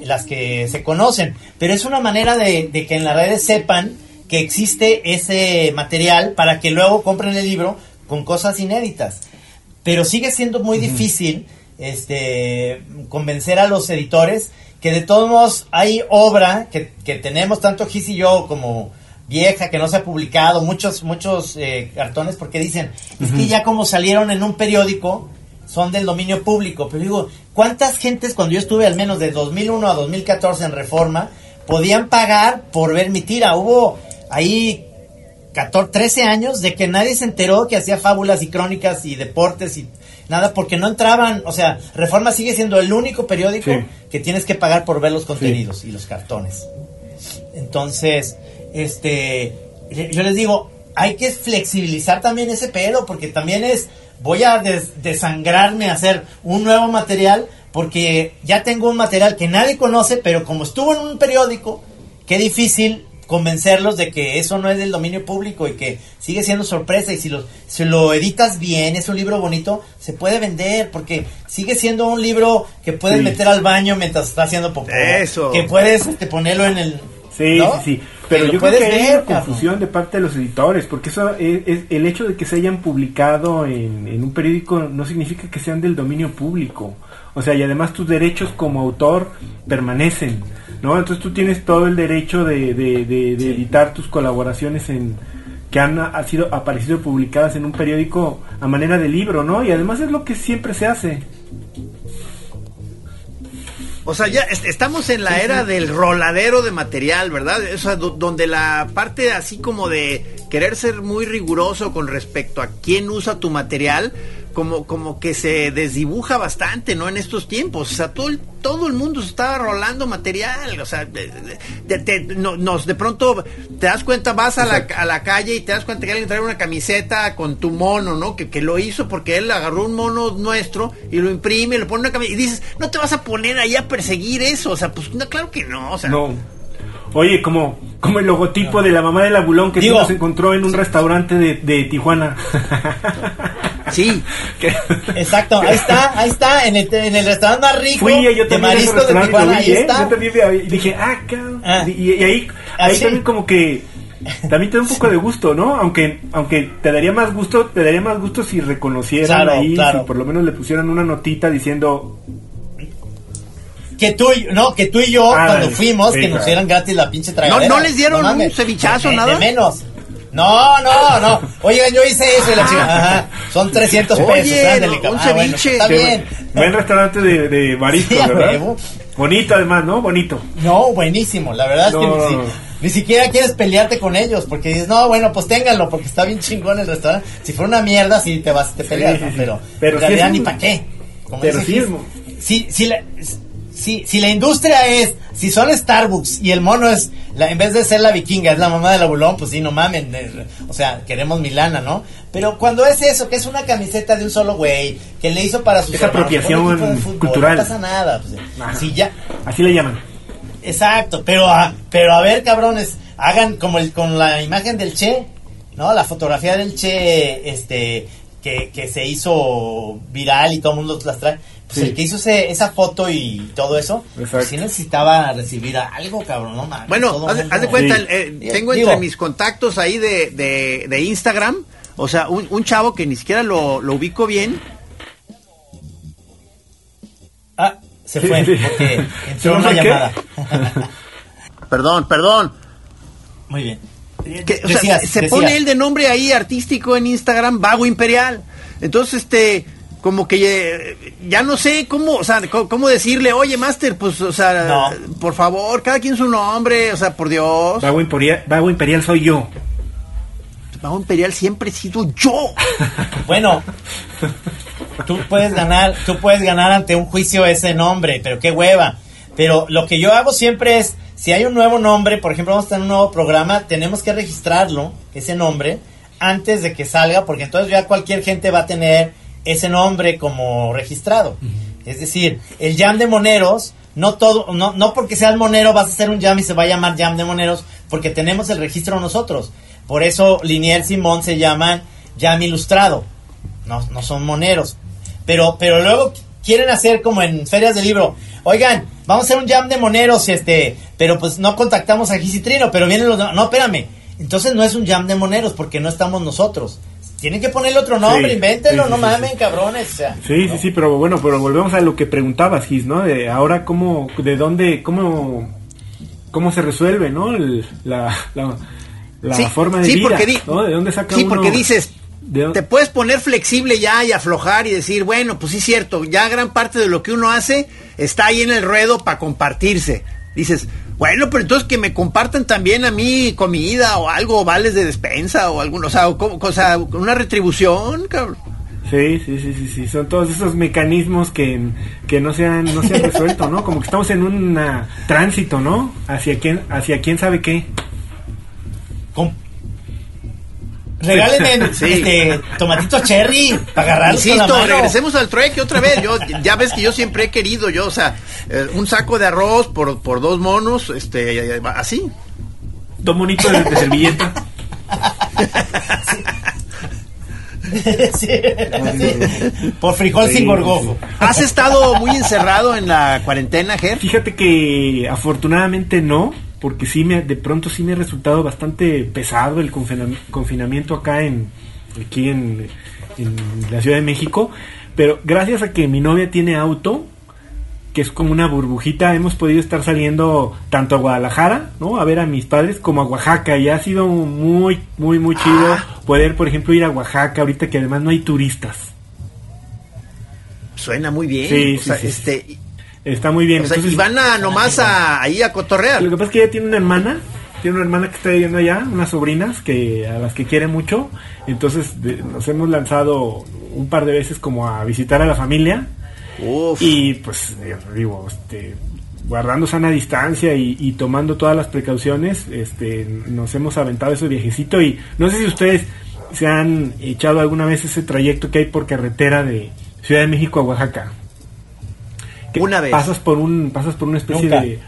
las que se conocen. Pero es una manera de, de que en las redes sepan que existe ese material para que luego compren el libro con cosas inéditas. Pero sigue siendo muy difícil este, convencer a los editores que de todos modos hay obra que, que tenemos, tanto Gis y yo como vieja, que no se ha publicado, muchos, muchos eh, cartones, porque dicen, es que ya como salieron en un periódico, son del dominio público. Pero digo, ¿cuántas gentes cuando yo estuve al menos de 2001 a 2014 en Reforma podían pagar por ver mi tira? Hubo ahí 14, 13 años de que nadie se enteró que hacía fábulas y crónicas y deportes y nada, porque no entraban, o sea, Reforma sigue siendo el único periódico Sí. que tienes que pagar por ver los contenidos y los cartones. Entonces, este, yo les digo, hay que flexibilizar también ese pedo, porque también es, voy a des- desangrarme a hacer un nuevo material, porque ya tengo un material que nadie conoce, pero como estuvo en un periódico, qué difícil convencerlos de que eso no es del dominio público y que sigue siendo sorpresa y si lo, si lo editas bien, es un libro bonito, se puede vender porque sigue siendo un libro que puedes Sí. meter al baño mientras estás haciendo popó. Eso. Que puedes este, ponerlo en el... Sí, ¿no? sí, sí. Pero Que yo creo que hay ver, una cabrón. confusión de parte de los editores, porque eso es, es- el hecho de que se hayan publicado en, en un periódico no significa que sean del dominio público. O sea, y además tus derechos como autor permanecen, ¿no? Entonces tú tienes todo el derecho de, de- de- de editar tus colaboraciones en que han ha sido aparecido publicadas en un periódico a manera de libro, ¿no? Y además es lo que siempre se hace. O sea, ya est- estamos en la era del roladero de material, ¿verdad? O sea, do- donde la parte así como de querer ser muy riguroso con respecto a quién usa tu material, como, como que se desdibuja bastante, ¿no? En estos tiempos. O sea, todo el, todo el mundo se estaba rolando material. O sea, de, de- de- no- nos, de pronto te das cuenta, vas a la, a la calle y te das cuenta que alguien trae una camiseta con tu mono, ¿no? Que, que lo hizo porque él agarró un mono nuestro y lo imprime, le pone una camiseta y dices, no te vas a poner ahí a perseguir eso. O sea, pues no, claro que no. O sea, No. Oye, como, como el logotipo de la mamá del abulón que Digo- nos encontró en un restaurante de, de Tijuana. [LAUGHS] sí. Exacto, ahí está, ahí está, en el, en el restaurante más rico Fui yo de lo Tijuana, vi, ahí ¿eh? está. Yo también dije, ah, cabrón. Ah. Y, y ahí, Ah, ahí sí. también como que también te da un poco de gusto, ¿no? Aunque aunque te daría más gusto, te daría más gusto si reconocieran Claro, ahí, claro. si por lo menos le pusieran una notita diciendo, Que tú, y- no, que tú y yo, Ah, cuando fuimos, sí, que nos dieran gratis la pinche tragadera. ¿No- no les dieron un cevichazo, De- nada? De menos. No, no, no. Oigan, yo hice eso y la chica. Ajá. Son 300 pesos. Oye, ándale, un Ah, bueno, está bien. buen restaurante de, de Sí, a ¿verdad? Bonito además, ¿no? Bonito. No, buenísimo. La verdad es que ni, siquiera quieres pelearte con ellos porque dices, no, bueno, pues ténganlo porque está bien chingón el restaurante. Si fuera una mierda, sí te vas, te peleas, sí. Pero, Pero en realidad es ni para qué. Como Pero dice si, si, la, si, si la industria es, si son Starbucks y el mono es, la, en vez de ser la vikinga, es la mamá del abulón, pues sí, no mamen. eh, O sea, queremos Milana, ¿no? Pero cuando es eso, que es una camiseta de un solo güey, que le hizo para sus Es apropiación fútbol, cultural. No pasa nada. Pues, si ya, Así le llaman. Exacto, pero a, pero a ver, cabrones, hagan como el con la imagen del Che, ¿no? La fotografía del Che, este, que, que se hizo viral y todo el mundo las trae. Pues Sí. el que hizo ese- esa foto y todo eso, pues sí necesitaba recibir algo, cabrón, no mames. Bueno, haz, de- mundo- haz de cuenta, Sí. eh, tengo digo- entre mis contactos ahí de, de, de Instagram, o sea, un, un chavo que ni siquiera lo, lo ubico bien. Ah, se Sí, fue, sí. porque [LAUGHS] ¿Se entró una llamada. [LAUGHS] Perdón, perdón. Muy bien. Que, o sea, Decías, se decías. pone él de nombre ahí artístico en Instagram, Vago Imperial. Entonces, este, como que eh, ya no sé cómo, o sea, cómo, cómo decirle, oye, Master, pues, o sea, No. por favor, cada quien su nombre, o sea, por Dios. Vago Imperial, Vago Imperial soy yo. Vago Imperial siempre he sido yo. [LAUGHS] Bueno, tú puedes ganar, tú puedes ganar ante un juicio ese nombre, pero qué hueva. Pero lo que yo hago siempre es, si hay un nuevo nombre, por ejemplo, vamos a tener un nuevo programa, tenemos que registrarlo, ese nombre, antes de que salga, porque entonces ya cualquier gente va a tener ese nombre como registrado. Es decir, el jam de moneros, no todo, no, no porque seas monero vas a hacer un jam y se va a llamar jam de moneros, porque tenemos el registro nosotros. Por eso Linier Simón se llaman jam ilustrado no, no son moneros. Pero, pero luego quieren hacer como en ferias de libro. Oigan, vamos a hacer un jam de moneros, este, pero pues no contactamos a Gisitrino, pero vienen los demás. No, espérame. Entonces no es un jam de moneros porque no estamos nosotros. Tienen que ponerle otro nombre, Sí, invéntenlo, sí, no sí, mamen, sí. cabrones. O sea, Sí, sí, sí, pero bueno, pero volvemos a lo que preguntabas, Gis, ¿no? De ahora cómo, de dónde, cómo, cómo se resuelve, ¿no? El- la, la, la Sí, forma de sí, vida, porque di- ¿no? ¿De dónde saca Sí, uno? porque dices, te puedes poner flexible ya y aflojar y decir, bueno, pues sí es cierto, ya gran parte de lo que uno hace está ahí en el ruedo para compartirse. Dices, bueno, pero entonces que me compartan también a mí comida o algo, vales de despensa o alguno, o sea, o como- o sea, una retribución, cabrón. Sí, sí, sí, sí, sí, son todos esos mecanismos que, que no se han, no se han resuelto, ¿no? Como que estamos en un tránsito, ¿no? Hacia quién, hacia quién sabe qué. com- Regálenme Sí. este tomatito cherry para agarrarlos con la Insisto, mano. regresemos al trueque otra vez. Yo, ya ves que yo siempre he querido, yo, o sea, eh, un saco de arroz por, por dos monos, este, así. Dos monitos de, de servilleta. Sí, [LAUGHS] sí. Por frijol Sí, sin gorgojo. ¿Has estado muy encerrado en la cuarentena, Ger? Fíjate que afortunadamente no, porque sí me, de pronto sí me ha resultado bastante pesado el confina- confinamiento acá en, aquí en, en la Ciudad de México, pero gracias a que mi novia tiene auto, que es como una burbujita, hemos podido estar saliendo tanto a Guadalajara, ¿no? A ver a mis padres, como a Oaxaca, y ha sido muy, muy, muy chido poder, por ejemplo, ir a Oaxaca ahorita que además no hay turistas. Suena muy bien. Sí, o sí, sea, sí. este, Está muy bien. o sea, Entonces, y van a nomás a, ahí a cotorrear. Lo que pasa es que ella tiene una hermana, tiene una hermana que está viviendo allá, unas sobrinas que a las que quiere mucho, entonces de- nos hemos lanzado un par de veces como a visitar a la familia Uf. y pues eh, digo, este guardando sana distancia y, y tomando todas las precauciones, este nos hemos aventado ese viajecito y no sé si ustedes se han echado alguna vez ese trayecto que hay por carretera de Ciudad de México a Oaxaca. Que Una vez. Pasas por un pasas por una especie Nunca. de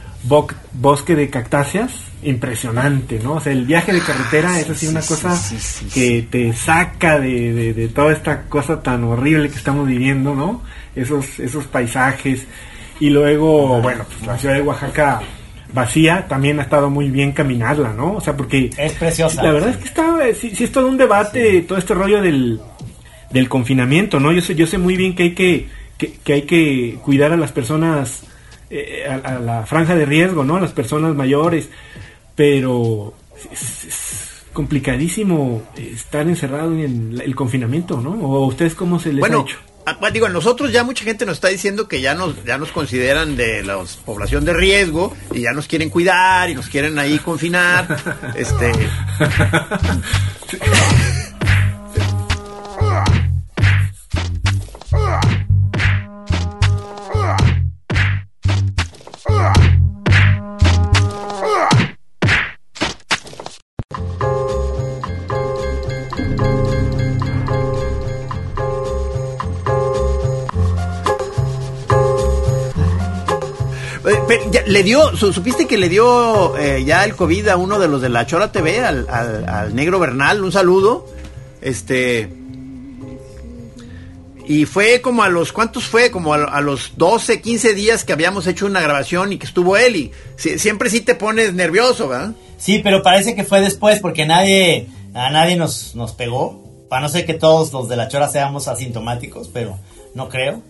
bosque de cactáceas impresionante, ¿no? O sea, el viaje de carretera es así sí, una sí, cosa sí, que te saca de, de- de toda esta cosa tan horrible que estamos viviendo, ¿no? Esos, esos paisajes. Y luego, bueno, pues la ciudad de Oaxaca vacía también ha estado muy bien caminarla, ¿no? O sea, porque Es preciosa. la verdad es que está, eh, sí, sí es todo un debate, todo este rollo del, del confinamiento, ¿no? Yo sé, yo sé muy bien que hay que, que, que hay que cuidar a las personas, eh, a, a la franja de riesgo, ¿no? A las personas mayores, pero es, es complicadísimo estar encerrado en el, el confinamiento, ¿no? ¿O a ustedes cómo se les ha Bueno, hecho? ah, pues, digo, nosotros ya mucha gente nos está diciendo que ya nos, ya nos consideran de la población de riesgo y ya nos quieren cuidar y nos quieren ahí confinar. [LAUGHS] este, [LAUGHS] le dio, su- supiste que le dio eh, ya el COVID a uno de los de la Chora TV, al, al- negro Bernal, un saludo. Este. Y fue como a los, ¿cuántos fue? Como a, los 12, 15 días que habíamos hecho una grabación y que estuvo él. Y si- siempre sí te pones nervioso, ¿verdad? Sí, pero parece que fue después porque nadie, a nadie nos, nos pegó. Para no ser que todos los de la chora seamos asintomáticos, pero no creo.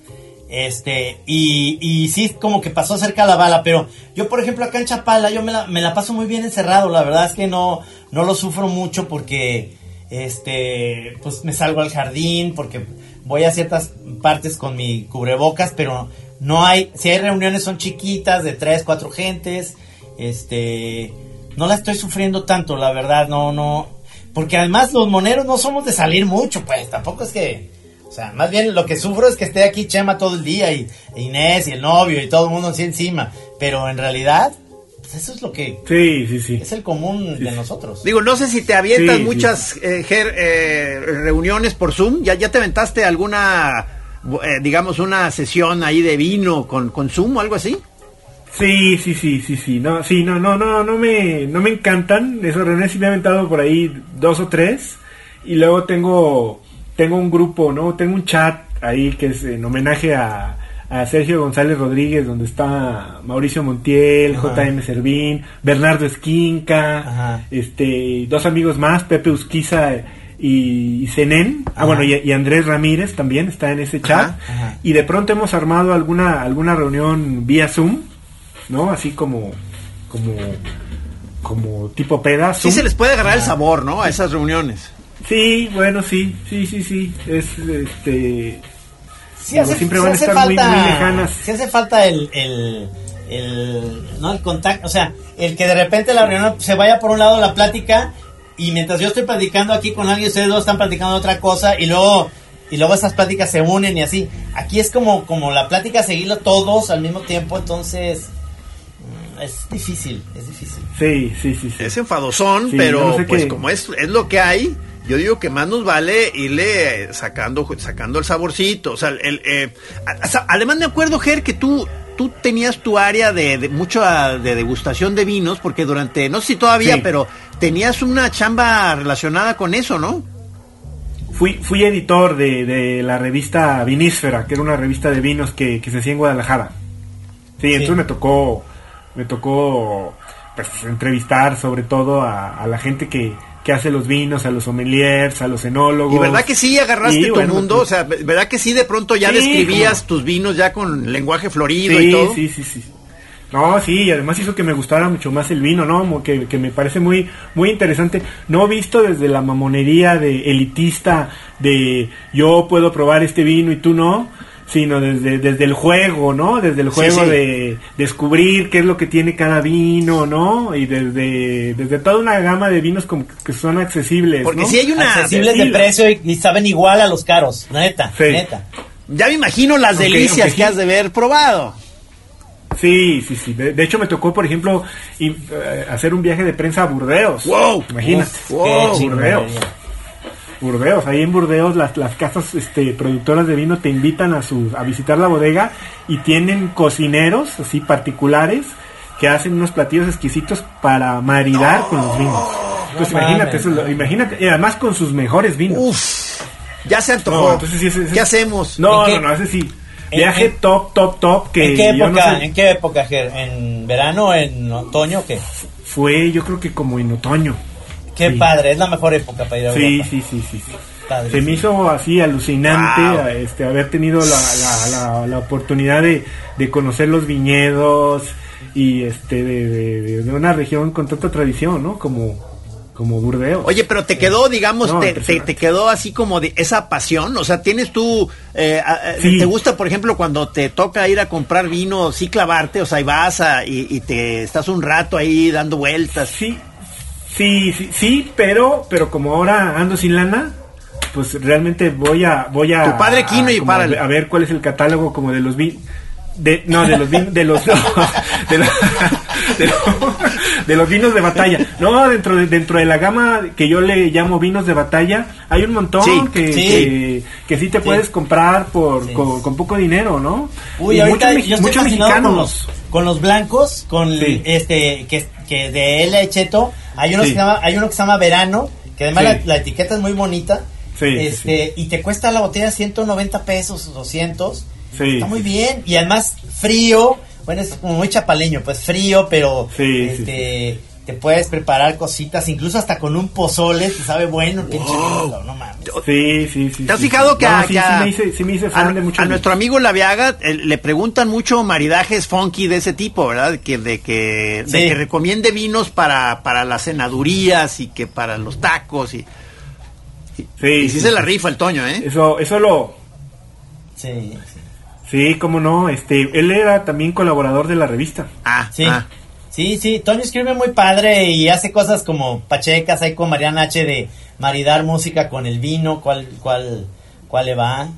Este, y, y sí, como que pasó cerca la bala, pero yo, por ejemplo, acá en Chapala, yo me la, me la paso muy bien encerrado. La verdad es que no, no lo sufro mucho porque, este, pues me salgo al jardín, porque voy a ciertas partes con mi cubrebocas, pero no hay, si hay reuniones son chiquitas, de tres, cuatro gentes, este, no la estoy sufriendo tanto, la verdad, no, no, porque además los moneros no somos de salir mucho, pues, tampoco es que, o sea, más bien lo que sufro es que esté aquí Chema todo el día y e Inés y el novio y todo el mundo así encima, pero en realidad, pues eso es lo que Sí, sí, sí. es el común de nosotros. Digo, no sé si te avientas Sí, sí. muchas eh, Ger, eh, reuniones por Zoom. ¿Ya, ¿Ya te aventaste alguna, eh, digamos, una sesión ahí de vino con, con Zoom o algo así? Sí, sí, sí, sí, sí. No, sí, no, no, no, no me, no me encantan. Esos reuniones sí me he aventado por ahí dos o tres. Y luego tengo, tengo un grupo, ¿no? Tengo un chat ahí que es en homenaje a, a Sergio González Rodríguez, donde está Mauricio Montiel, Ajá. JM Servín, Bernardo Esquinca, Ajá. este, dos amigos más, Pepe Usquiza y, y Zenén. Ah, bueno, y, y Andrés Ramírez también está en ese chat. Ajá, ajá. Y de pronto hemos armado alguna, alguna reunión vía Zoom, ¿no? Así como, como, como tipo peda. Sí Zoom. se les puede agarrar el sabor, ¿no? A esas reuniones. Sí, bueno, sí, sí, sí, sí. Es, este, Sí Digo, siempre van a hace estar muy- muy lejanas. Sí hace falta el, el, el, no, el contacto, o sea, el que de repente la reunión se vaya por un lado la plática y mientras yo estoy platicando aquí con alguien, ustedes dos están platicando otra cosa y luego y luego esas pláticas se unen y así. Aquí es como como la plática seguirlo todos al mismo tiempo, entonces mm, es difícil, es difícil. sí, sí, sí, sí. Es enfadosón, Sí, pero no sé pues qué- como es, es lo que hay, yo digo que más nos vale irle sacando, sacando el saborcito. O sea, el, eh, además me acuerdo, Ger, que tú, tú tenías tu área de, de mucho de degustación de vinos, porque durante, no sé si todavía, pero tenías una chamba relacionada con eso, ¿no? Fui, fui editor de, de la revista Vinísfera, que era una revista de vinos que, que se hacía en Guadalajara. Sí, entonces me tocó, me tocó pues, entrevistar sobre todo a, la gente que, que hace los vinos, a los sommeliers, a los enólogos. ¿Y verdad que sí agarraste tu mundo? Pues o sea, ¿verdad que sí de pronto ya describías tus vinos ya con lenguaje florido y todo? Sí, sí, sí. No, sí, y además hizo que me gustara mucho más el vino, ¿no? Que, que me parece muy, muy interesante. No visto desde la mamonería de elitista de yo puedo probar este vino y tú no, sino desde, desde el juego, ¿no? Desde el juego de descubrir qué es lo que tiene cada vino, ¿no? Y desde, desde toda una gama de vinos como que son accesibles. Porque si hay una... Accesibles de precio y, saben igual a los caros, neta, neta. Ya me imagino las delicias que has de haber probado. Sí, sí, sí. De, hecho, me tocó, por ejemplo, eh, hacer un viaje de prensa a Burdeos. ¡Wow! Imagínate. wow, Burdeos. Burdeos, ahí en Burdeos las, las casas este, productoras de vino te invitan a, su, a visitar la bodega y tienen cocineros así particulares que hacen unos platillos exquisitos para maridar con los vinos. Entonces imagínate, eso, imagínate, y además con sus mejores vinos. Uf, ya se antojó. ¿Qué hacemos? No, no, no, ese sí. Viaje top, top, top. Que ¿En qué época, ¿en qué época, ¿En verano, en otoño o qué? Fue, yo creo que como en otoño. Qué padre, es la mejor época para ir a Sí, sí, sí, sí. Se me hizo así alucinante este, haber tenido la, la, oportunidad de, de, conocer los viñedos y este de, de, una región con tanta tradición, ¿no? Como, como Burdeos. Oye, pero te quedó, digamos, te, te, quedó así como de esa pasión, o sea, tienes tú, eh, eh, ¿te gusta, por ejemplo, cuando te toca ir a comprar vino, sí clavarte, o sea, y vas a, y, y te estás un rato ahí dando vueltas? Sí, Sí, sí, sí, pero, pero como ahora ando sin lana, pues realmente voy a, voy a. Tu padre Kino y para. A ver cuál es el catálogo como de los vi de, no, de los vinos, [LAUGHS] de los, de, de, los vinos de batalla. No, dentro de, dentro de la gama que yo le llamo vinos de batalla, hay un montón que, sí. Que, sí te puedes comprar por, con, poco dinero, ¿no? Uy, ahorita yo estoy mexicanos. Con los, con los blancos, con este, que, que de L. Cheto, hay uno, que se llama, hay uno que se llama Verano, que además la, etiqueta es muy bonita. este, y te cuesta la botella 190 pesos, 200 Está muy bien. Y además, frío. Bueno, es como muy chapaleño, pues frío, pero este, te puedes preparar cositas, incluso hasta con un pozole, te sabe bueno, no mames. Sí, sí, sí. ¿Te has fijado que, a, a, nuestro amigo Laviaga eh, le preguntan mucho maridajes funky de ese tipo, ¿verdad? Que, de que, de que recomiende vinos para, para las cenadurías y que para los tacos y... sí, y sí, se la rifa el Toño, ¿eh? Eso, eso lo... Sí, Sí, cómo no, este, él era también colaborador de la revista. Ah, sí. Ah. Sí, sí, Toño escribe muy padre y hace cosas como Pachecas, hay con Mariana H de maridar música con el vino, cuál, cuál, cuál le va.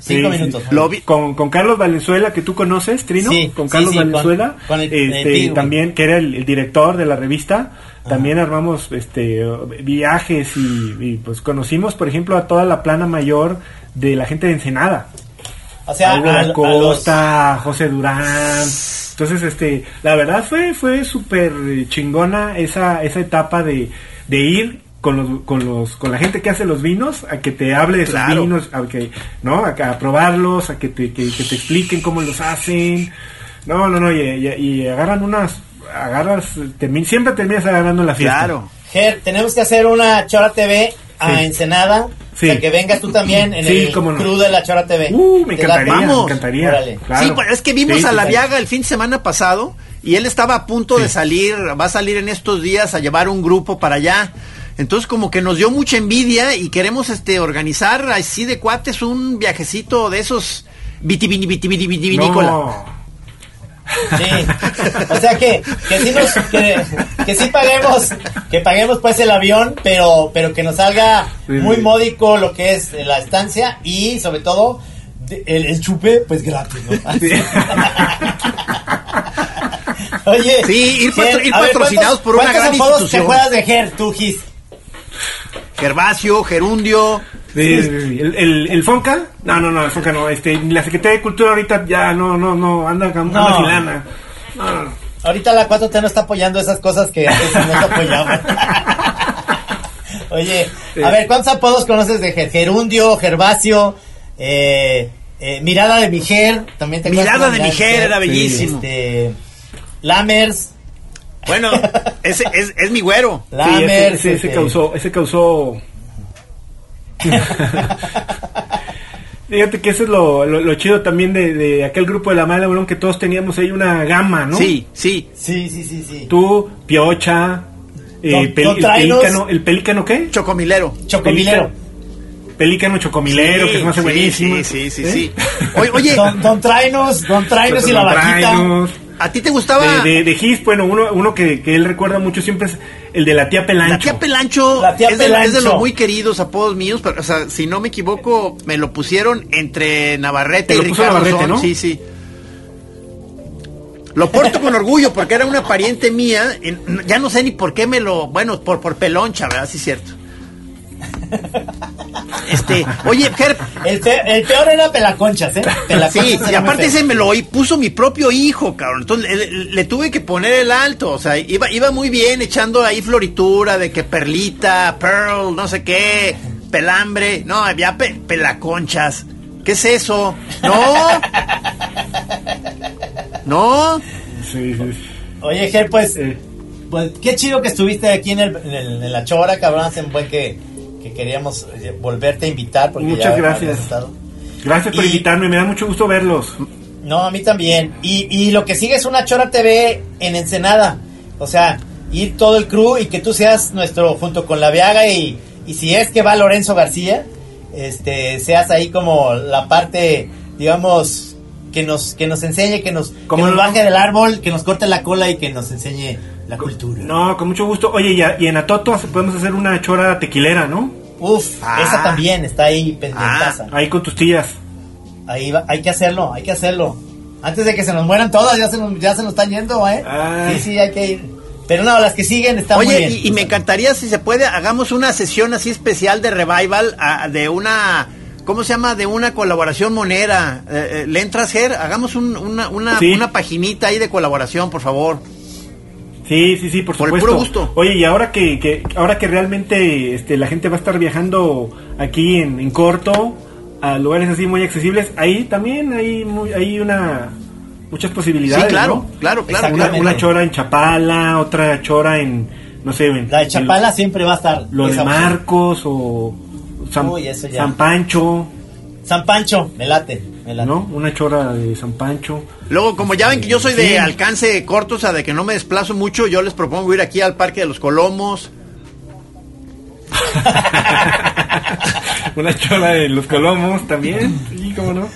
Cinco minutos. Con, con, Carlos Valenzuela, que tú conoces, Trino, sí, con Carlos Valenzuela, este, también, que era el, director de la revista, también armamos este viajes y, pues conocimos, por ejemplo, a toda la plana mayor de la gente de Ensenada. O sea, Costa, José Durán. Entonces, este, la verdad fue fue súper chingona esa esa etapa de, de ir con los, con los con la gente que hace los vinos a que te hable de sus vinos, a que no, a, probarlos, a que te, que, te expliquen cómo los hacen. No, no, no, y, agarran unas agarras siempre terminas agarrando la fiesta. Claro. Ger, tenemos que hacer una Chora TV a Ensenada que vengas tú también en el no. de la Chora TV. Uh, me encantaría, me encantaría. Sí, pues, es que vimos a la Viaga el fin de semana pasado y él estaba a punto de salir, va a salir en estos días a llevar un grupo para allá. Entonces como que nos dio mucha envidia y queremos este organizar así de cuates un viajecito de esos vitivinicola. Sí. O sea que, que sí nos, que, que, sí paguemos, que paguemos pues el avión, pero, pero que nos salga muy módico lo que es la estancia y sobre todo el, el chupe pues gratis, ¿no? [LAUGHS] Oye, sí, ir, ir patrocinados por una gran institución. ¿Te acuerdas de Ger, tú, Gis? Gervasio, Gerundio. Sí, sí, sí. ¿El, el, el Fonca? No, no, no, el Fonca no. Este, la Secretaría de Cultura ahorita ya no, no, no, anda, anda No. sin lana. No, no. Ahorita la 4T no está apoyando esas cosas que antes no se apoyaban. [LAUGHS] Oye, a ver, ¿cuántos apodos conoces de Ger- Gerundio, Gervasio, eh, eh, Mirada de Mijer? También te Mirada de Mijer era bellísimo. Este, Lammers, Bueno, ese es, es mi güero. Sí, ese, ese, ese este, causó, ese causó. [LAUGHS] Fíjate que eso es lo, lo, lo chido también de, de aquel grupo de la mala Lebrón, que todos teníamos ahí una gama, ¿no? Sí, sí. Sí, sí, sí, sí. Tú, Piocha, eh, pel- el pelícano, ¿el pelícano qué? Chocomilero. Chocomilero. Pelícano chocomilero, Sí, que se me hace sí, buenísimo. Sí, sí, sí, ¿Eh? sí. Oye, oye, Don, Don Trainos, Don Trainos y la Don vaquita. Trainos. ¿A ti te gustaba De, de, de Gis, bueno, uno, uno que, que él recuerda mucho siempre es el de la tía Pelancho. La tía Pelancho, La tía es, de, es de los muy queridos apodos míos, pero, o sea, si no me equivoco, me lo pusieron entre Navarrete Te y Ricardo Navarrete. ¿no? Sí, sí. Lo porto con orgullo porque era una pariente mía. ya no sé ni por qué me lo. Bueno, por, por peloncha, ¿verdad? Sí, es cierto. Este, oye, Ger, El, pe- el peor era Pelaconchas, ¿eh? Pelaconchas Sí, y aparte ese me lo puso mi propio hijo, cabrón. Entonces le, le- le tuve que poner el alto. O sea, iba, iba muy bien echando ahí floritura de que perlita, pearl, no sé qué, pelambre. No, había pe- pelaconchas. ¿Qué es eso? No. No. Sí. Oye, Ger, pues, pues, qué chido que estuviste aquí en, el, en, el- en la Chora, cabrón. Hace un buen que, que queríamos eh, volverte a invitar. Porque Muchas ya gracias. estado. gracias por Y- invitarme, me da mucho gusto verlos. No, a mí también. Y, y lo que sigue es una Chora TV en Ensenada. O sea, ir todo el crew y que tú seas nuestro, junto con la Viaga y, y si es que va Lorenzo García, este, seas ahí como la parte, digamos, que nos, que nos enseñe, que nos, que ¿Cómo nos no? baje del árbol, que nos corte la cola y que nos enseñe la cultura. No, con mucho gusto. Oye, y, a- y en Atoto podemos hacer una chora tequilera, ¿no? Uf, Ah. esa también está ahí pendientaza. Ahí con tus tías. Ahí va, hay que hacerlo, hay que hacerlo. Antes de que se nos mueran todas, ya se nos, ya se nos están yendo, ¿eh? Ay. Sí, sí, hay que ir. Pero no, las que siguen están muy Oye, bien. y, y me encantaría, si se puede, hagamos una sesión así especial de revival ah, de una. ¿Cómo se llama? De una colaboración monera. Eh, eh, ¿Le entras, Ger? Hagamos un- una, una, Sí. una paginita ahí de colaboración, por favor. Sí, sí, sí, por Por el supuesto. puro gusto. Oye, y ahora que, que ahora que realmente este, la gente va a estar viajando aquí en, en corto a lugares así muy accesibles, ahí también hay muy, hay una muchas posibilidades, Sí, claro, ¿no? claro, claro, claro. Una chora en Chapala, otra chora en no sé, en, La de en Chapala siempre va a estar. lo de esa opción. Marcos o San, Uy, eso ya. San Pancho, San Pancho, me late. ¿No? Una chora de San Pancho. Luego, como ya ven que yo soy de Sí. alcance corto, o sea, de que no me desplazo mucho, yo les propongo ir aquí al Parque de los Colomos. [LAUGHS] una chora de los Colomos también, sí, cómo no.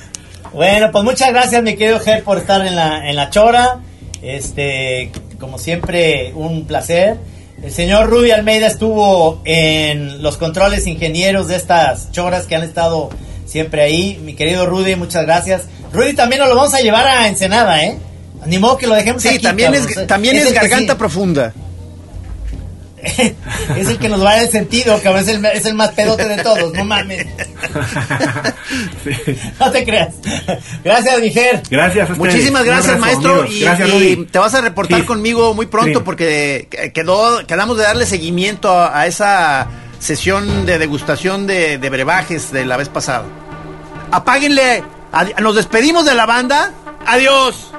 Bueno, pues muchas gracias, mi querido Ger, por estar en la, en la chora. Este, como siempre, un placer. El señor Rudy Almeida estuvo en los controles ingenieros de estas choras que han estado siempre ahí. Mi querido Rudy, muchas gracias. Rudy también nos lo vamos a llevar a Ensenada, ¿eh? Ni modo que lo dejemos Sí, aquí, también cabrón. es, también es, garganta sí- profunda. [LAUGHS] es el que nos va a dar el sentido, cabrón. Es el, es el más pedote de todos, no mames. [LAUGHS] Sí. No te creas. Gracias, mi Ger. Gracias a. Muchísimas gracias, abrazo, maestro. Y, gracias, y Rudy. te vas a reportar Sí. conmigo muy pronto Sí. porque quedó, quedamos de darle seguimiento a, a esa sesión de degustación de, de brebajes de la vez pasada. Apáguenle. Nos despedimos de la banda. Adiós.